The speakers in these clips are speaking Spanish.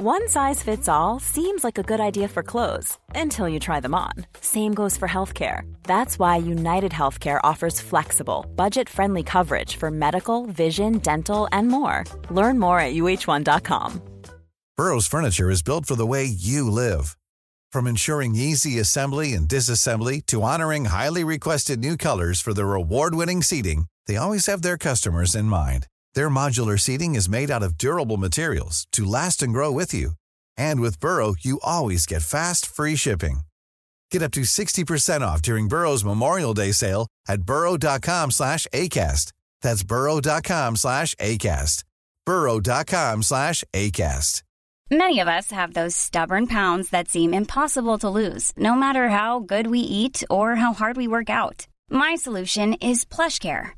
One size fits all seems like a good idea for clothes until you try them on. Same goes for healthcare. That's why United Healthcare offers flexible, budget friendly coverage for medical, vision, dental, and more. Learn more at uh1.com. Burrow's Furniture is built for the way you live. From ensuring easy assembly and disassembly to honoring highly requested new colors for their award winning seating, they always have their customers in mind. Their modular seating is made out of durable materials to last and grow with you. And with Burrow, you always get fast, free shipping. Get up to 60% off during Burrow's Memorial Day sale at burrow.com slash ACAST. That's burrow.com slash ACAST. burrow.com slash ACAST. Many of us have those stubborn pounds that seem impossible to lose, no matter how good we eat or how hard we work out. My solution is PlushCare.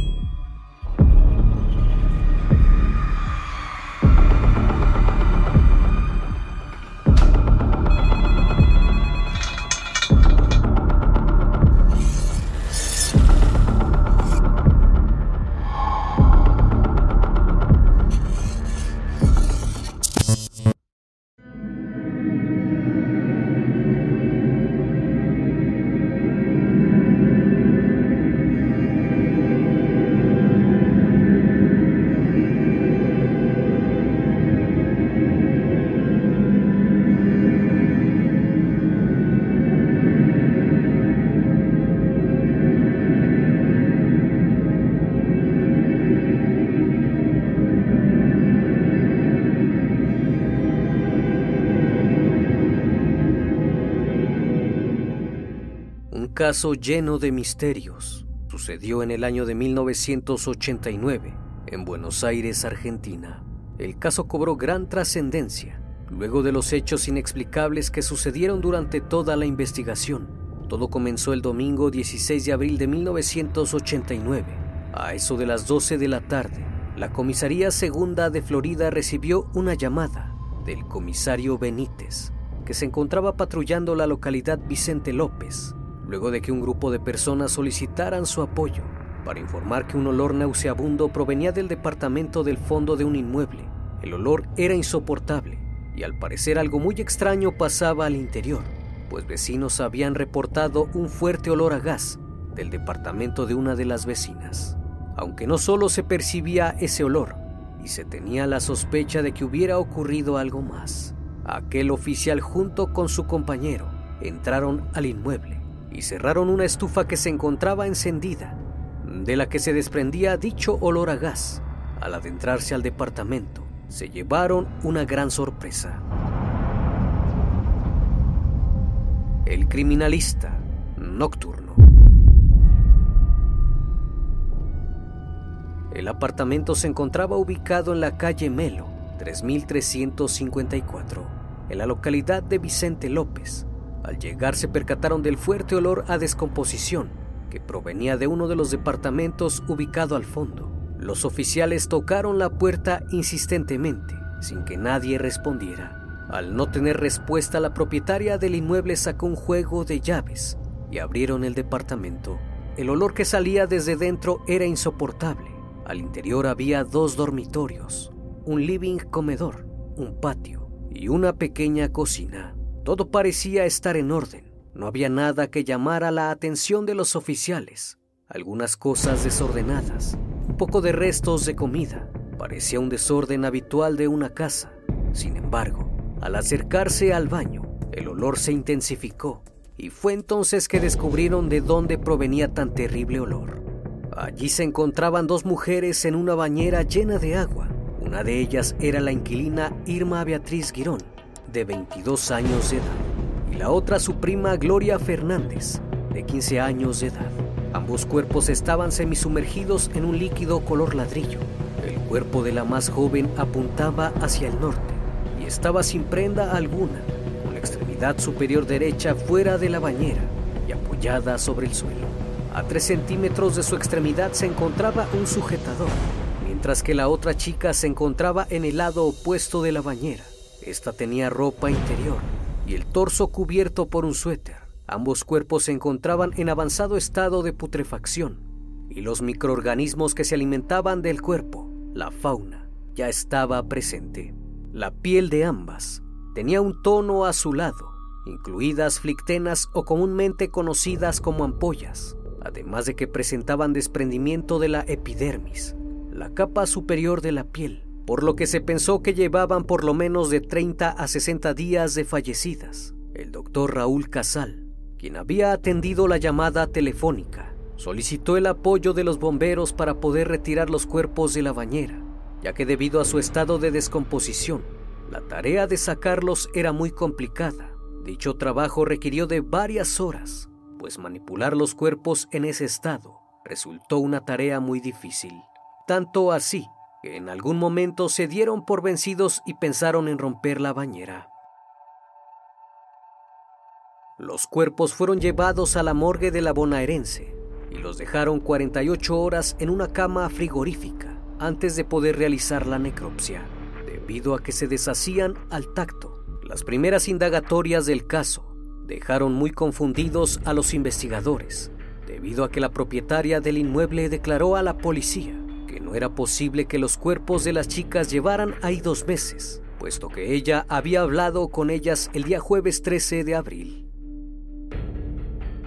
Caso lleno de misterios sucedió en el año de 1989 en Buenos Aires, Argentina. El caso cobró gran trascendencia luego de los hechos inexplicables que sucedieron durante toda la investigación. Todo comenzó el domingo 16 de abril de 1989. A eso de las 12 de la tarde, la Comisaría Segunda de Florida recibió una llamada del comisario Benítez, que se encontraba patrullando la localidad Vicente López, luego de que un grupo de personas solicitaran su apoyo para informar que un olor nauseabundo provenía del departamento del fondo de un inmueble. El olor era insoportable y al parecer algo muy extraño pasaba al interior, pues vecinos habían reportado un fuerte olor a gas del departamento de una de las vecinas. Aunque no solo se percibía ese olor, y se tenía la sospecha de que hubiera ocurrido algo más. Aquel oficial junto con su compañero entraron al inmueble y cerraron una estufa que se encontraba encendida, de la que se desprendía dicho olor a gas. Al adentrarse al departamento, se llevaron una gran sorpresa. El criminalista nocturno. El apartamento se encontraba ubicado en la calle Melo, 3354, en la localidad de Vicente López. Al llegar se percataron del fuerte olor a descomposición que provenía de uno de los departamentos ubicado al fondo. Los oficiales tocaron la puerta insistentemente, sin que nadie respondiera. Al no tener respuesta, la propietaria del inmueble sacó un juego de llaves y abrieron el departamento. El olor que salía desde dentro era insoportable. Al interior había dos dormitorios, un living comedor, un patio y una pequeña cocina. Todo parecía estar en orden. No había nada que llamara la atención de los oficiales. Algunas cosas desordenadas, un poco de restos de comida. Parecía un desorden habitual de una casa. Sin embargo, al acercarse al baño, el olor se intensificó y fue entonces que descubrieron de dónde provenía tan terrible olor. Allí se encontraban dos mujeres en una bañera llena de agua. Una de ellas era la inquilina Irma Beatriz Girón, de 22 años de edad, y la otra su prima Gloria Fernández, de 15 años de edad. Ambos cuerpos estaban semisumergidos en un líquido color ladrillo. El cuerpo de la más joven apuntaba hacia el norte y estaba sin prenda alguna, extremidad superior derecha fuera de la bañera y apoyada sobre el suelo. A tres centímetros de su extremidad se encontraba un sujetador, mientras que la otra chica se encontraba en el lado opuesto de la bañera. Esta tenía ropa interior y el torso cubierto por un suéter. Ambos cuerpos se encontraban en avanzado estado de putrefacción y los microorganismos que se alimentaban del cuerpo, la fauna, ya estaba presente. La piel de ambas tenía un tono azulado, incluidas flictenas o comúnmente conocidas como ampollas, además de que presentaban desprendimiento de la epidermis, la capa superior de la piel, por lo que se pensó que llevaban por lo menos de 30 a 60 días de fallecidas. El doctor Raúl Casal, quien había atendido la llamada telefónica, solicitó el apoyo de los bomberos para poder retirar los cuerpos de la bañera, ya que debido a su estado de descomposición, la tarea de sacarlos era muy complicada. Dicho trabajo requirió de varias horas, pues manipular los cuerpos en ese estado resultó una tarea muy difícil. Tanto así en algún momento se dieron por vencidos y pensaron en romper la bañera. Los cuerpos fueron llevados a la morgue de la bonaerense y los dejaron 48 horas en una cama frigorífica antes de poder realizar la necropsia, debido a que se deshacían al tacto. Las primeras indagatorias del caso dejaron muy confundidos a los investigadores, debido a que la propietaria del inmueble declaró a la policía que no era posible que los cuerpos de las chicas llevaran ahí dos meses, puesto que ella había hablado con ellas el día jueves 13 de abril.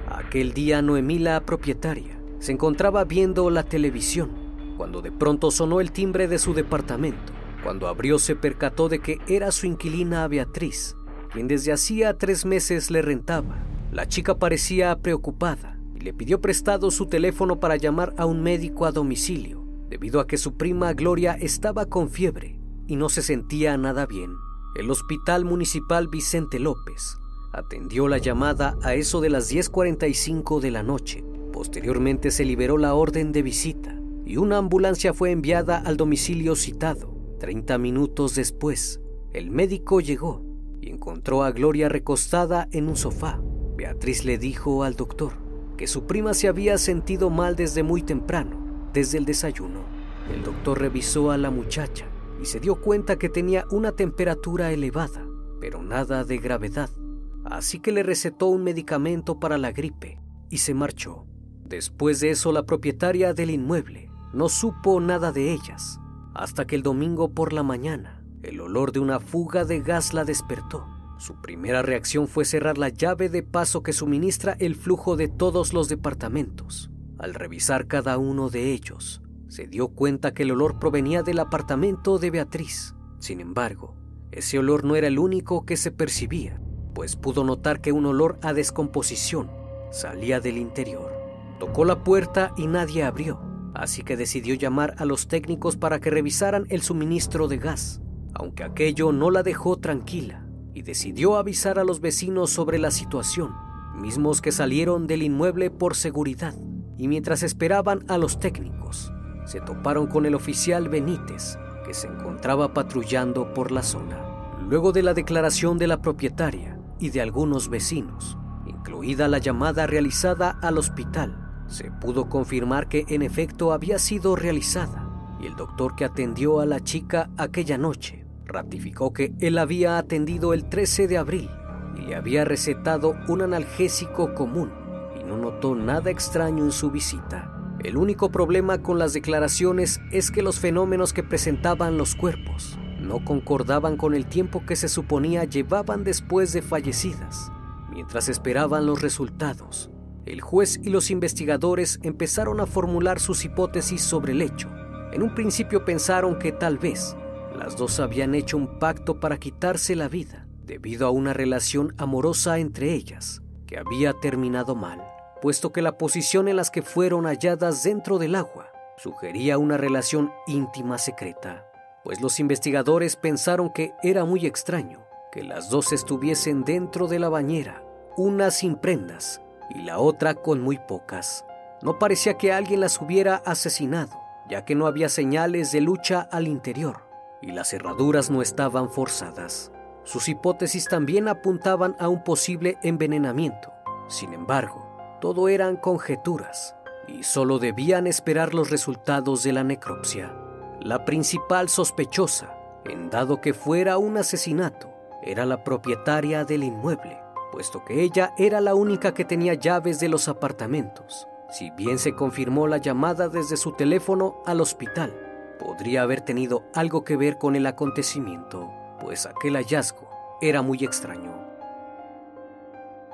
Aquel día Noemí, la propietaria, se encontraba viendo la televisión cuando de pronto sonó el timbre de su departamento. Cuando abrió se percató de que era su inquilina Beatriz, quien desde hacía tres meses le rentaba. La chica parecía preocupada y le pidió prestado su teléfono para llamar a un médico a domicilio, debido a que su prima Gloria estaba con fiebre y no se sentía nada bien. El Hospital Municipal Vicente López atendió la llamada a eso de las 10.45 de la noche. Posteriormente se liberó la orden de visita y una ambulancia fue enviada al domicilio citado. Treinta minutos después, el médico llegó y encontró a Gloria recostada en un sofá. Beatriz le dijo al doctor que su prima se había sentido mal desde muy temprano, desde el desayuno. El doctor revisó a la muchacha y se dio cuenta que tenía una temperatura elevada, pero nada de gravedad así que le recetó un medicamento para la gripe y se marchó. Después de eso, la propietaria del inmueble no supo nada de ellas, hasta que el domingo por la mañana el olor de una fuga de gas la despertó. Su primera reacción fue cerrar la llave de paso que suministra el flujo de todos los departamentos. Al revisar cada uno de ellos, se dio cuenta que el olor provenía del apartamento de Beatriz. Sin embargo, ese olor no era el único que se percibía pues pudo notar que un olor a descomposición salía del interior. Tocó la puerta y nadie abrió, así que decidió llamar a los técnicos para que revisaran el suministro de gas, aunque aquello no la dejó tranquila, y decidió avisar a los vecinos sobre la situación, mismos que salieron del inmueble por seguridad, y mientras esperaban a los técnicos, se toparon con el oficial Benítez, que se encontraba patrullando por la zona. Luego de la declaración de la propietaria, y de algunos vecinos, incluida la llamada realizada al hospital. Se pudo confirmar que en efecto había sido realizada y el doctor que atendió a la chica aquella noche ratificó que él había atendido el 13 de abril y le había recetado un analgésico común no notó nada extraño en su visita. El único problema con las declaraciones es que los fenómenos que presentaban los cuerpos no concordaban con el tiempo que se suponía llevaban después de fallecidas. Mientras esperaban los resultados, el juez y los investigadores empezaron a formular sus hipótesis sobre el hecho. En un principio pensaron que tal vez las dos habían hecho un pacto para quitarse la vida debido a una relación amorosa entre ellas que había terminado mal, puesto que la posición en las que fueron halladas dentro del agua sugería una relación íntima secreta pues los investigadores pensaron que era muy extraño que las dos estuviesen dentro de la bañera, una sin prendas y la otra con muy pocas. No parecía que alguien las hubiera asesinado, ya que no había señales de lucha al interior y las cerraduras no estaban forzadas. Sus hipótesis también apuntaban a un posible envenenamiento. Sin embargo, todo eran conjeturas y solo debían esperar los resultados de la necropsia. La principal sospechosa, en dado que fuera un asesinato, era la propietaria del inmueble, puesto que ella era la única que tenía llaves de los apartamentos. Si bien se confirmó la llamada desde su teléfono al hospital, podría haber tenido algo que ver con el acontecimiento, pues aquel hallazgo era muy extraño.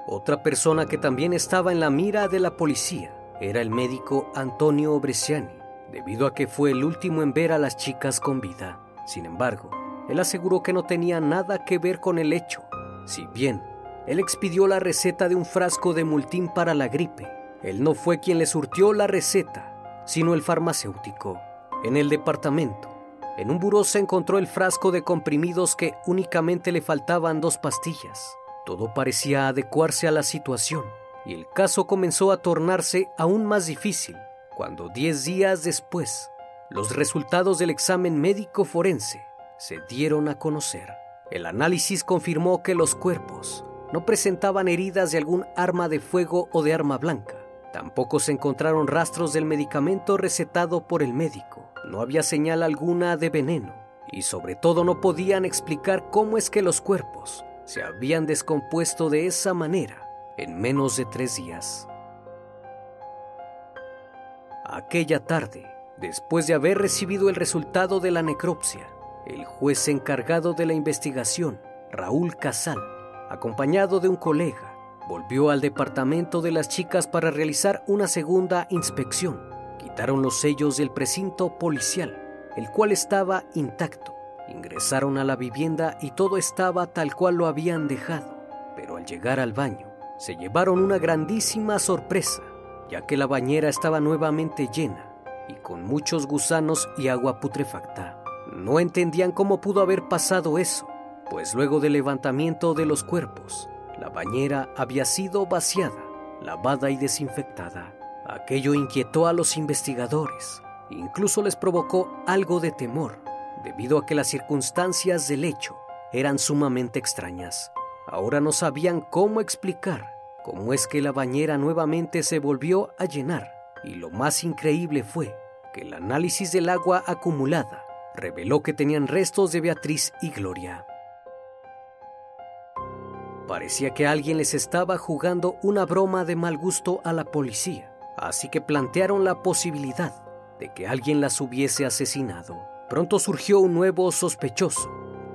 Otra persona que también estaba en la mira de la policía era el médico Antonio Bresciani, debido a que fue el último en ver a las chicas con vida. Sin embargo, él aseguró que no tenía nada que ver con el hecho, si bien él expidió la receta de un frasco de multín para la gripe. Él no fue quien le surtió la receta, sino el farmacéutico. En el departamento, en un buró se encontró el frasco de comprimidos que únicamente le faltaban dos pastillas. Todo parecía adecuarse a la situación y el caso comenzó a tornarse aún más difícil cuando diez días después los resultados del examen médico forense se dieron a conocer. El análisis confirmó que los cuerpos no presentaban heridas de algún arma de fuego o de arma blanca. Tampoco se encontraron rastros del medicamento recetado por el médico. No había señal alguna de veneno y sobre todo no podían explicar cómo es que los cuerpos se habían descompuesto de esa manera en menos de tres días. Aquella tarde, después de haber recibido el resultado de la necropsia, el juez encargado de la investigación, Raúl Casal, acompañado de un colega, volvió al departamento de las chicas para realizar una segunda inspección. Quitaron los sellos del precinto policial, el cual estaba intacto. Ingresaron a la vivienda y todo estaba tal cual lo habían dejado. Pero al llegar al baño, se llevaron una grandísima sorpresa, ya que la bañera estaba nuevamente llena y con muchos gusanos y agua putrefacta. No entendían cómo pudo haber pasado eso, pues luego del levantamiento de los cuerpos, la bañera había sido vaciada, lavada y desinfectada. Aquello inquietó a los investigadores, incluso les provocó algo de temor, debido a que las circunstancias del hecho eran sumamente extrañas. Ahora no sabían cómo explicar cómo es que la bañera nuevamente se volvió a llenar, y lo más increíble fue que el análisis del agua acumulada reveló que tenían restos de Beatriz y Gloria. Parecía que alguien les estaba jugando una broma de mal gusto a la policía, así que plantearon la posibilidad de que alguien las hubiese asesinado. Pronto surgió un nuevo sospechoso.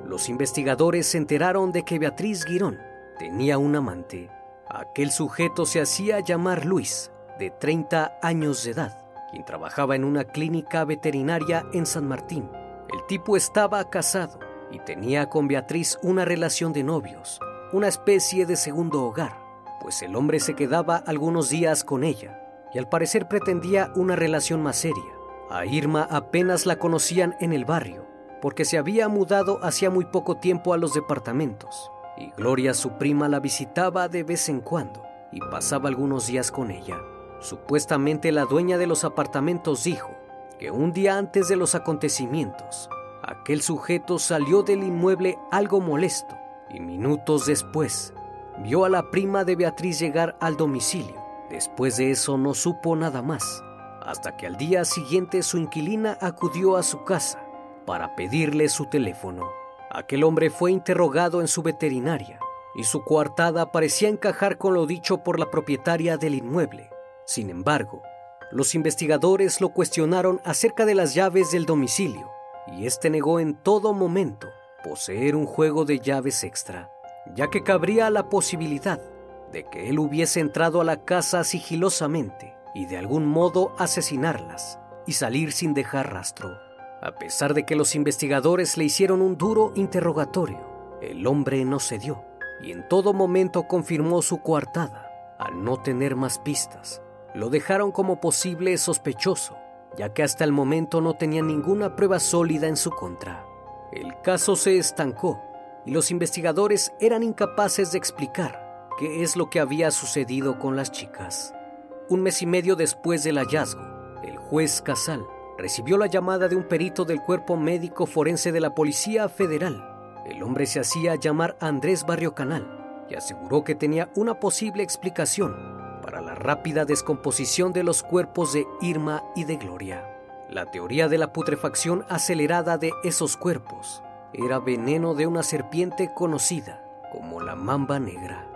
Los investigadores se enteraron de que Beatriz Girón tenía un amante. Aquel sujeto se hacía llamar Luis, de 30 años de edad, quien trabajaba en una clínica veterinaria en San Martín. El tipo estaba casado y tenía con Beatriz una relación de novios, una especie de segundo hogar, pues el hombre se quedaba algunos días con ella y al parecer pretendía una relación más seria. A Irma apenas la conocían en el barrio, porque se había mudado hacía muy poco tiempo a los departamentos, y Gloria, su prima, la visitaba de vez en cuando y pasaba algunos días con ella. Supuestamente la dueña de los apartamentos dijo que un día antes de los acontecimientos, aquel sujeto salió del inmueble algo molesto y minutos después vio a la prima de Beatriz llegar al domicilio. Después de eso no supo nada más, hasta que al día siguiente su inquilina acudió a su casa para pedirle su teléfono. Aquel hombre fue interrogado en su veterinaria y su coartada parecía encajar con lo dicho por la propietaria del inmueble. Sin embargo, los investigadores lo cuestionaron acerca de las llaves del domicilio y este negó en todo momento poseer un juego de llaves extra, ya que cabría la posibilidad de que él hubiese entrado a la casa sigilosamente y de algún modo asesinarlas y salir sin dejar rastro. A pesar de que los investigadores le hicieron un duro interrogatorio, el hombre no cedió y en todo momento confirmó su coartada. Al no tener más pistas, lo dejaron como posible sospechoso, ya que hasta el momento no tenía ninguna prueba sólida en su contra. El caso se estancó y los investigadores eran incapaces de explicar qué es lo que había sucedido con las chicas. Un mes y medio después del hallazgo, el juez Casal recibió la llamada de un perito del cuerpo médico forense de la Policía Federal. El hombre se hacía llamar Andrés Barrio Canal y aseguró que tenía una posible explicación para la rápida descomposición de los cuerpos de Irma y de Gloria. La teoría de la putrefacción acelerada de esos cuerpos era veneno de una serpiente conocida como la mamba negra.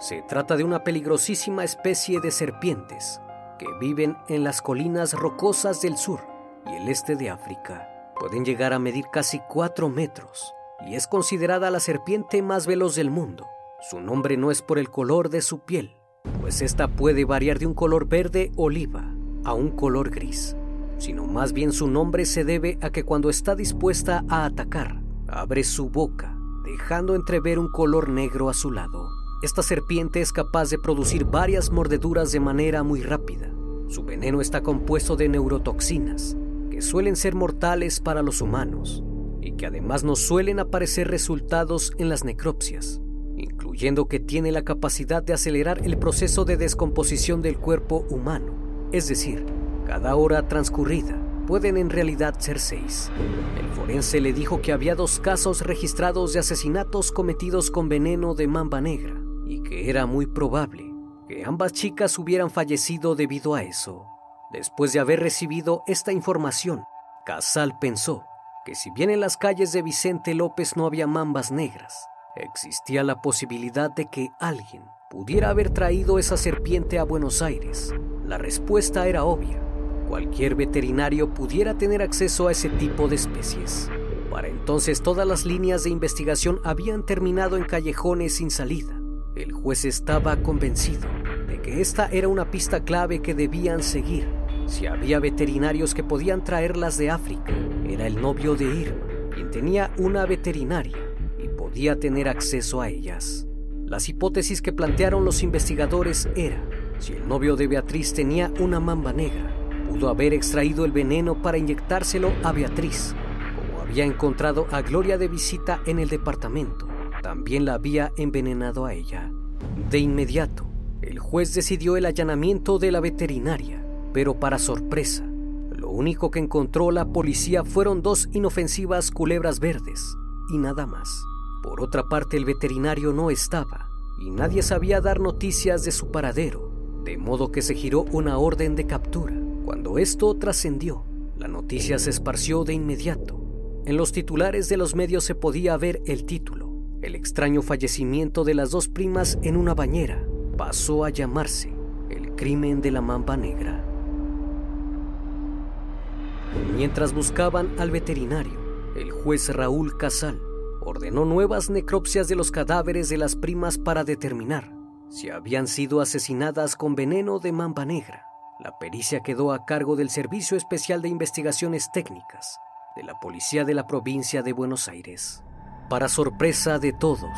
Se trata de una peligrosísima especie de serpientes que viven en las colinas rocosas del sur y el este de África. Pueden llegar a medir casi 4 metros y es considerada la serpiente más veloz del mundo. Su nombre no es por el color de su piel, pues esta puede variar de un color verde oliva a un color gris, sino más bien su nombre se debe a que cuando está dispuesta a atacar, abre su boca, dejando entrever un color negro a su lado. Esta serpiente es capaz de producir varias mordeduras de manera muy rápida. Su veneno está compuesto de neurotoxinas, que suelen ser mortales para los humanos, y que además no suelen aparecer resultados en las necropsias, incluyendo que tiene la capacidad de acelerar el proceso de descomposición del cuerpo humano. Es decir, cada hora transcurrida pueden en realidad ser seis. El forense le dijo que había dos casos registrados de asesinatos cometidos con veneno de mamba negra y que era muy probable que ambas chicas hubieran fallecido debido a eso. Después de haber recibido esta información, Casal pensó que si bien en las calles de Vicente López no había mambas negras, existía la posibilidad de que alguien pudiera haber traído esa serpiente a Buenos Aires. La respuesta era obvia. Cualquier veterinario pudiera tener acceso a ese tipo de especies. Para entonces todas las líneas de investigación habían terminado en callejones sin salida el juez estaba convencido de que esta era una pista clave que debían seguir. Si había veterinarios que podían traerlas de África, era el novio de Irma, quien tenía una veterinaria y podía tener acceso a ellas. Las hipótesis que plantearon los investigadores era, si el novio de Beatriz tenía una mamba negra, pudo haber extraído el veneno para inyectárselo a Beatriz, como había encontrado a Gloria de visita en el departamento también la había envenenado a ella. De inmediato, el juez decidió el allanamiento de la veterinaria, pero para sorpresa, lo único que encontró la policía fueron dos inofensivas culebras verdes y nada más. Por otra parte, el veterinario no estaba y nadie sabía dar noticias de su paradero, de modo que se giró una orden de captura. Cuando esto trascendió, la noticia se esparció de inmediato. En los titulares de los medios se podía ver el título el extraño fallecimiento de las dos primas en una bañera pasó a llamarse el crimen de la mamba negra. Mientras buscaban al veterinario, el juez Raúl Casal ordenó nuevas necropsias de los cadáveres de las primas para determinar si habían sido asesinadas con veneno de mamba negra. La pericia quedó a cargo del Servicio Especial de Investigaciones Técnicas de la Policía de la Provincia de Buenos Aires. Para sorpresa de todos,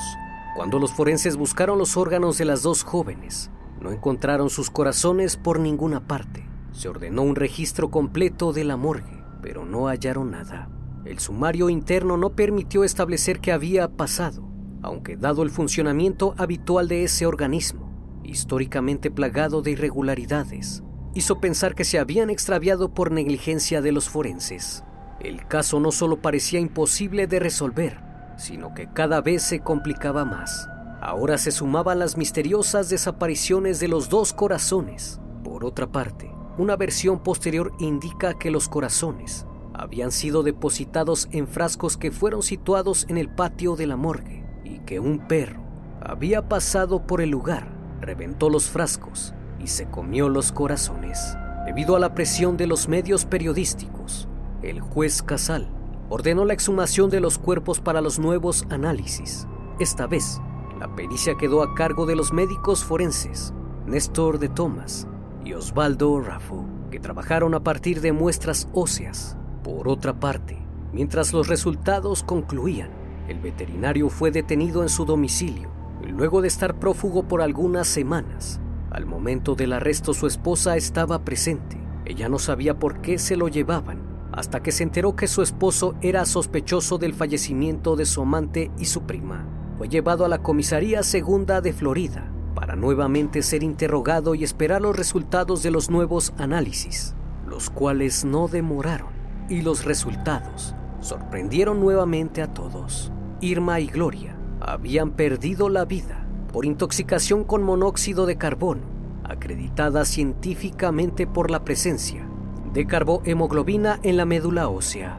cuando los forenses buscaron los órganos de las dos jóvenes, no encontraron sus corazones por ninguna parte. Se ordenó un registro completo de la morgue, pero no hallaron nada. El sumario interno no permitió establecer qué había pasado, aunque dado el funcionamiento habitual de ese organismo, históricamente plagado de irregularidades, hizo pensar que se habían extraviado por negligencia de los forenses. El caso no solo parecía imposible de resolver, sino que cada vez se complicaba más. Ahora se sumaban las misteriosas desapariciones de los dos corazones. Por otra parte, una versión posterior indica que los corazones habían sido depositados en frascos que fueron situados en el patio de la morgue y que un perro había pasado por el lugar, reventó los frascos y se comió los corazones. Debido a la presión de los medios periodísticos, el juez Casal ordenó la exhumación de los cuerpos para los nuevos análisis. Esta vez, la pericia quedó a cargo de los médicos forenses, Néstor de Thomas y Osvaldo Raffo, que trabajaron a partir de muestras óseas. Por otra parte, mientras los resultados concluían, el veterinario fue detenido en su domicilio luego de estar prófugo por algunas semanas. Al momento del arresto su esposa estaba presente. Ella no sabía por qué se lo llevaban hasta que se enteró que su esposo era sospechoso del fallecimiento de su amante y su prima. Fue llevado a la comisaría segunda de Florida para nuevamente ser interrogado y esperar los resultados de los nuevos análisis, los cuales no demoraron, y los resultados sorprendieron nuevamente a todos. Irma y Gloria habían perdido la vida por intoxicación con monóxido de carbono, acreditada científicamente por la presencia de carbohemoglobina en la médula ósea.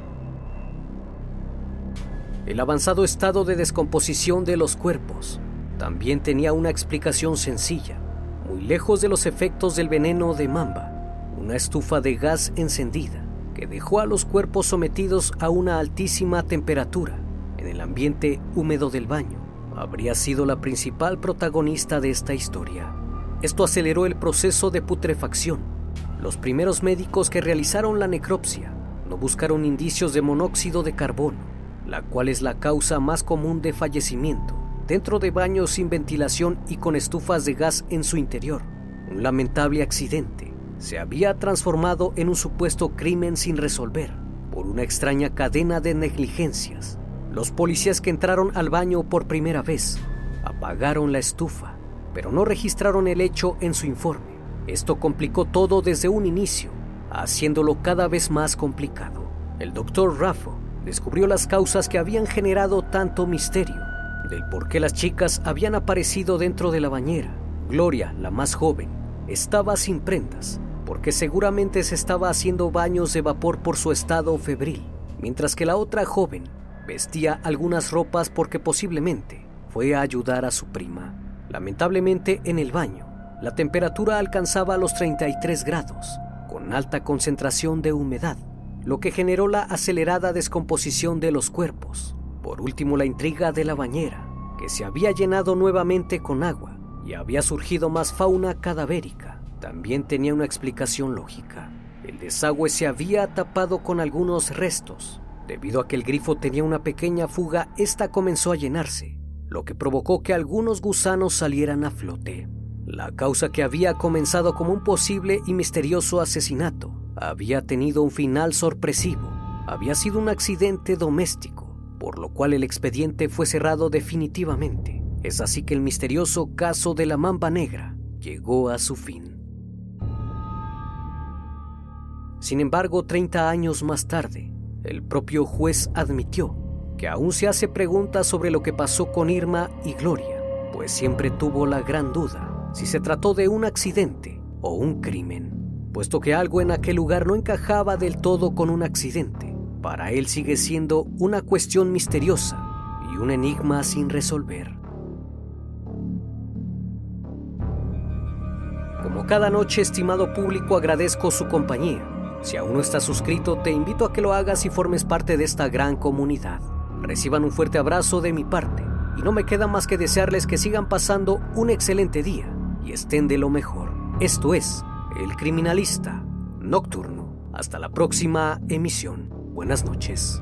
El avanzado estado de descomposición de los cuerpos también tenía una explicación sencilla, muy lejos de los efectos del veneno de mamba, una estufa de gas encendida que dejó a los cuerpos sometidos a una altísima temperatura en el ambiente húmedo del baño habría sido la principal protagonista de esta historia. Esto aceleró el proceso de putrefacción. Los primeros médicos que realizaron la necropsia no buscaron indicios de monóxido de carbono, la cual es la causa más común de fallecimiento dentro de baños sin ventilación y con estufas de gas en su interior. Un lamentable accidente se había transformado en un supuesto crimen sin resolver por una extraña cadena de negligencias los policías que entraron al baño por primera vez apagaron la estufa, pero no registraron el hecho en su informe. Esto complicó todo desde un inicio, haciéndolo cada vez más complicado. El doctor Raffo descubrió las causas que habían generado tanto misterio, del por qué las chicas habían aparecido dentro de la bañera. Gloria, la más joven, estaba sin prendas, porque seguramente se estaba haciendo baños de vapor por su estado febril, mientras que la otra joven Vestía algunas ropas porque posiblemente fue a ayudar a su prima. Lamentablemente en el baño, la temperatura alcanzaba los 33 grados, con alta concentración de humedad, lo que generó la acelerada descomposición de los cuerpos. Por último, la intriga de la bañera, que se había llenado nuevamente con agua y había surgido más fauna cadavérica, también tenía una explicación lógica. El desagüe se había tapado con algunos restos Debido a que el grifo tenía una pequeña fuga, esta comenzó a llenarse, lo que provocó que algunos gusanos salieran a flote. La causa que había comenzado como un posible y misterioso asesinato había tenido un final sorpresivo. Había sido un accidente doméstico, por lo cual el expediente fue cerrado definitivamente. Es así que el misterioso caso de la mamba negra llegó a su fin. Sin embargo, 30 años más tarde, el propio juez admitió que aún se hace preguntas sobre lo que pasó con Irma y Gloria, pues siempre tuvo la gran duda si se trató de un accidente o un crimen, puesto que algo en aquel lugar no encajaba del todo con un accidente. Para él sigue siendo una cuestión misteriosa y un enigma sin resolver. Como cada noche, estimado público, agradezco su compañía si aún no estás suscrito, te invito a que lo hagas y formes parte de esta gran comunidad. Reciban un fuerte abrazo de mi parte y no me queda más que desearles que sigan pasando un excelente día y estén de lo mejor. Esto es El Criminalista Nocturno. Hasta la próxima emisión. Buenas noches.